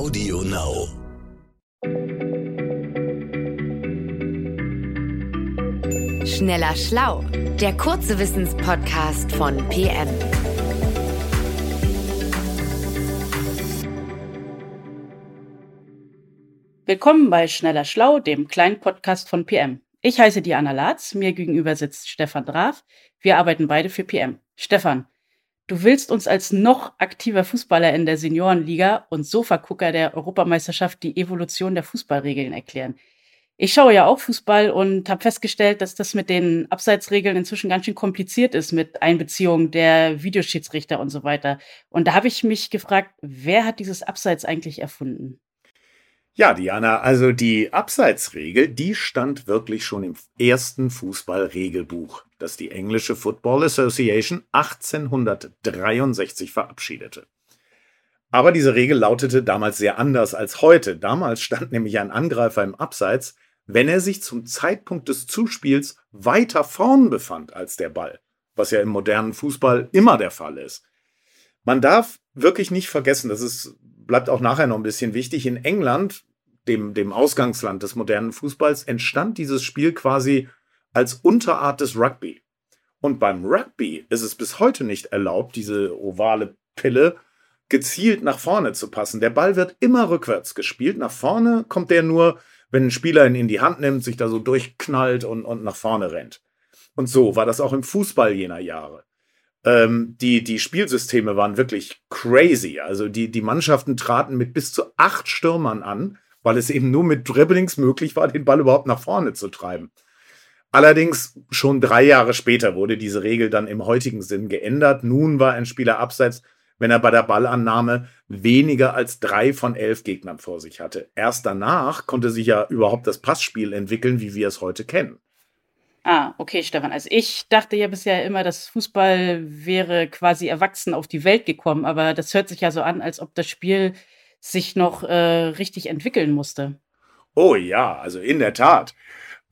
Audio Now. Schneller Schlau, der kurze Wissenspodcast von PM. Willkommen bei Schneller Schlau, dem kleinen Podcast von PM. Ich heiße Diana Latz, mir gegenüber sitzt Stefan Draf. Wir arbeiten beide für PM. Stefan, du willst uns als noch aktiver Fußballer in der Seniorenliga und Sofagucker der Europameisterschaft die Evolution der Fußballregeln erklären. Ich schaue ja auch Fußball und habe festgestellt, dass das mit den Abseitsregeln inzwischen ganz schön kompliziert ist mit Einbeziehung der Videoschiedsrichter und so weiter. Und da habe ich mich gefragt, wer hat dieses Abseits eigentlich erfunden? Ja, Diana, also die Abseitsregel, die stand wirklich schon im ersten Fußballregelbuch, das die englische Football Association 1863 verabschiedete. Aber diese Regel lautete damals sehr anders als heute. Damals stand nämlich ein Angreifer im Abseits, wenn er sich zum Zeitpunkt des Zuspiels weiter vorn befand als der Ball, was ja im modernen Fußball immer der Fall ist. Man darf wirklich nicht vergessen, das ist bleibt auch nachher noch ein bisschen wichtig. In England, dem, dem Ausgangsland des modernen Fußballs, entstand dieses Spiel quasi als Unterart des Rugby. Und beim Rugby ist es bis heute nicht erlaubt, diese ovale Pille gezielt nach vorne zu passen. Der Ball wird immer rückwärts gespielt. Nach vorne kommt der nur, wenn ein Spieler ihn in die Hand nimmt, sich da so durchknallt und, und nach vorne rennt. Und so war das auch im Fußball jener Jahre. Ähm, die, die Spielsysteme waren wirklich crazy. Also die, die Mannschaften traten mit bis zu acht Stürmern an, weil es eben nur mit Dribblings möglich war, den Ball überhaupt nach vorne zu treiben. Allerdings schon drei Jahre später wurde diese Regel dann im heutigen Sinn geändert. Nun war ein Spieler abseits, wenn er bei der Ballannahme weniger als drei von elf Gegnern vor sich hatte. Erst danach konnte sich ja überhaupt das Passspiel entwickeln, wie wir es heute kennen. Ah, okay, Stefan. Also ich dachte ja bisher immer, dass Fußball wäre quasi erwachsen auf die Welt gekommen, aber das hört sich ja so an, als ob das Spiel sich noch äh, richtig entwickeln musste. Oh ja, also in der Tat.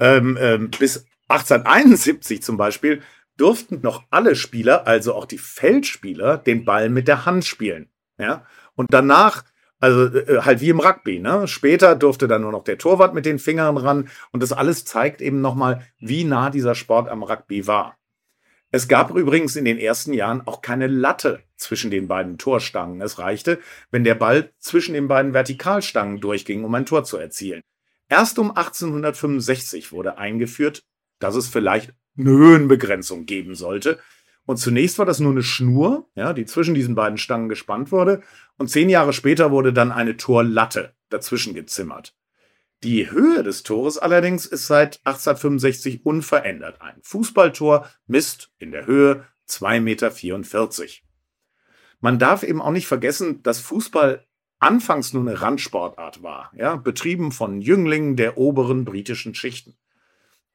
Ähm, ähm, bis 1871 zum Beispiel durften noch alle Spieler, also auch die Feldspieler, den Ball mit der Hand spielen. Ja? Und danach also äh, halt wie im Rugby. Ne? Später durfte dann nur noch der Torwart mit den Fingern ran. Und das alles zeigt eben nochmal, wie nah dieser Sport am Rugby war. Es gab übrigens in den ersten Jahren auch keine Latte zwischen den beiden Torstangen. Es reichte, wenn der Ball zwischen den beiden Vertikalstangen durchging, um ein Tor zu erzielen. Erst um 1865 wurde eingeführt, dass es vielleicht eine Höhenbegrenzung geben sollte, und zunächst war das nur eine Schnur, ja, die zwischen diesen beiden Stangen gespannt wurde. Und zehn Jahre später wurde dann eine Torlatte dazwischen gezimmert. Die Höhe des Tores allerdings ist seit 1865 unverändert. Ein Fußballtor misst in der Höhe 2,44 Meter. Man darf eben auch nicht vergessen, dass Fußball anfangs nur eine Randsportart war, ja, betrieben von Jünglingen der oberen britischen Schichten.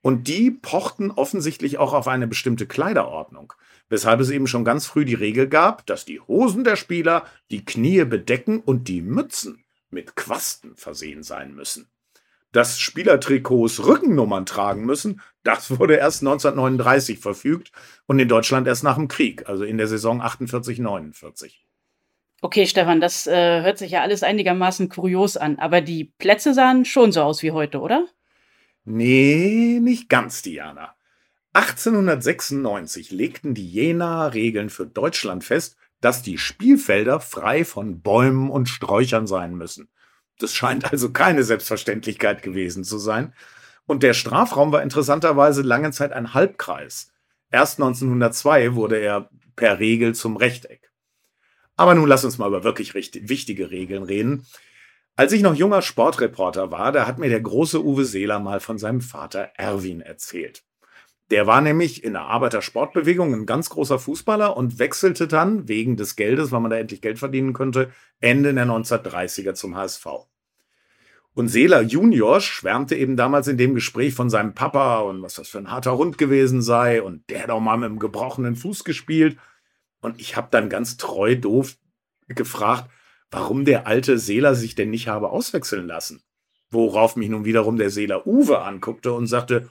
Und die pochten offensichtlich auch auf eine bestimmte Kleiderordnung weshalb es eben schon ganz früh die Regel gab, dass die Hosen der Spieler die Knie bedecken und die Mützen mit Quasten versehen sein müssen. Dass Spielertrikots Rückennummern tragen müssen, das wurde erst 1939 verfügt und in Deutschland erst nach dem Krieg, also in der Saison 48-49. Okay, Stefan, das äh, hört sich ja alles einigermaßen kurios an, aber die Plätze sahen schon so aus wie heute, oder? Nee, nicht ganz, Diana. 1896 legten die Jenaer Regeln für Deutschland fest, dass die Spielfelder frei von Bäumen und Sträuchern sein müssen. Das scheint also keine Selbstverständlichkeit gewesen zu sein. Und der Strafraum war interessanterweise lange Zeit ein Halbkreis. Erst 1902 wurde er per Regel zum Rechteck. Aber nun lass uns mal über wirklich wichtige Regeln reden. Als ich noch junger Sportreporter war, da hat mir der große Uwe Seeler mal von seinem Vater Erwin erzählt. Der war nämlich in der Arbeitersportbewegung ein ganz großer Fußballer und wechselte dann wegen des Geldes, weil man da endlich Geld verdienen könnte, Ende der 1930er zum HSV. Und Seeler Junior schwärmte eben damals in dem Gespräch von seinem Papa und was das für ein harter Hund gewesen sei und der doch mal mit einem gebrochenen Fuß gespielt. Und ich habe dann ganz treu doof gefragt, warum der alte Seeler sich denn nicht habe auswechseln lassen. Worauf mich nun wiederum der Seeler Uwe anguckte und sagte,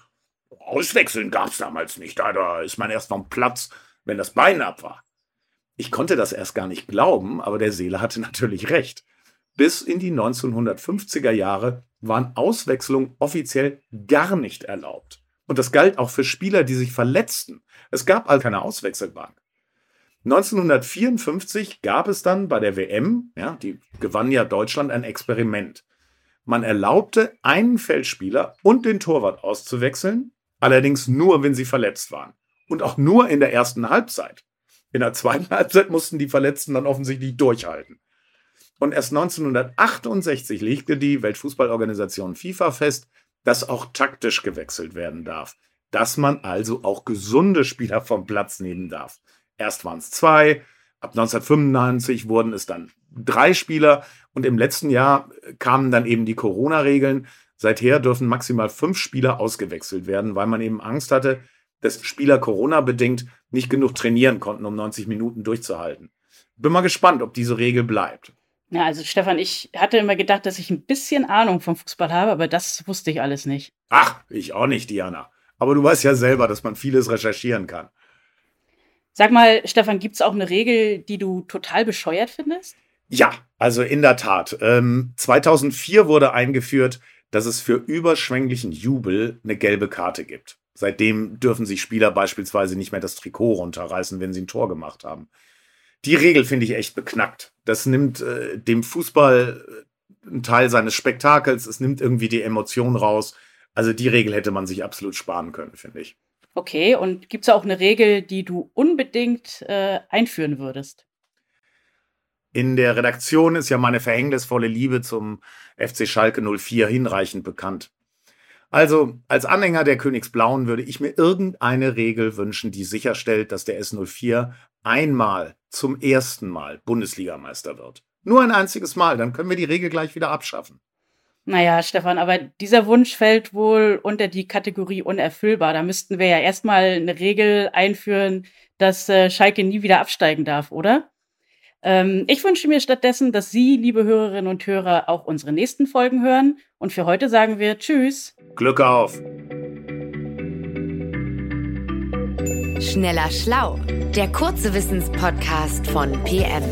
Auswechseln gab's damals nicht. Da, ist man erst vom Platz, wenn das Bein ab war. Ich konnte das erst gar nicht glauben, aber der Seele hatte natürlich recht. bis in die 1950er Jahre waren Auswechslungen offiziell gar nicht erlaubt. Und das galt auch für Spieler, die sich verletzten. Es gab also keine Auswechselbank. 1954 gab es dann bei der WM, ja, die gewann ja Deutschland, ein Experiment. Man erlaubte einen Feldspieler und den Torwart auszuwechseln, allerdings nur, wenn sie verletzt waren. Und auch nur in der ersten Halbzeit. In der zweiten Halbzeit mussten die Verletzten dann offensichtlich durchhalten. Und erst 1968 legte die Weltfußballorganisation FIFA fest, dass auch taktisch gewechselt werden darf. Dass man also auch gesunde Spieler vom Platz nehmen darf. Erst waren es zwei, ab 1995 wurden es dann drei Spieler und im letzten Jahr kamen dann eben die Corona-Regeln. Seither dürfen maximal fünf Spieler ausgewechselt werden, weil man eben Angst hatte, dass Spieler Corona-bedingt nicht genug trainieren konnten, um 90 Minuten durchzuhalten. Bin mal gespannt, ob diese Regel bleibt. Ja, also Stefan, ich hatte immer gedacht, dass ich ein bisschen Ahnung vom Fußball habe, aber das wusste ich alles nicht. Ach, ich auch nicht, Diana. Aber du weißt ja selber, dass man vieles recherchieren kann. Sag mal, Stefan, gibt es auch eine Regel, die du total bescheuert findest? Ja, also in der Tat. Ähm, 2004 wurde eingeführt, dass es für überschwänglichen Jubel eine gelbe Karte gibt. Seitdem dürfen sich Spieler beispielsweise nicht mehr das Trikot runterreißen, wenn sie ein Tor gemacht haben. Die Regel finde ich echt beknackt. Das nimmt äh, dem Fußball äh, einen Teil seines Spektakels, es nimmt irgendwie die Emotion raus. Also die Regel hätte man sich absolut sparen können, finde ich. Okay, und gibt es auch eine Regel, die du unbedingt äh, einführen würdest? In der Redaktion ist ja meine verhängnisvolle Liebe zum FC Schalke 04 hinreichend bekannt. Also, als Anhänger der Königsblauen würde ich mir irgendeine Regel wünschen, die sicherstellt, dass der S04 einmal zum ersten Mal Bundesligameister wird. Nur ein einziges Mal, dann können wir die Regel gleich wieder abschaffen. Naja, Stefan, aber dieser Wunsch fällt wohl unter die Kategorie unerfüllbar. Da müssten wir ja erstmal eine Regel einführen, dass äh, Schalke nie wieder absteigen darf, oder? Ähm, ich wünsche mir stattdessen, dass Sie, liebe Hörerinnen und Hörer, auch unsere nächsten Folgen hören. Und für heute sagen wir Tschüss. Glück auf. Schneller Schlau, der kurze Wissenspodcast von PM.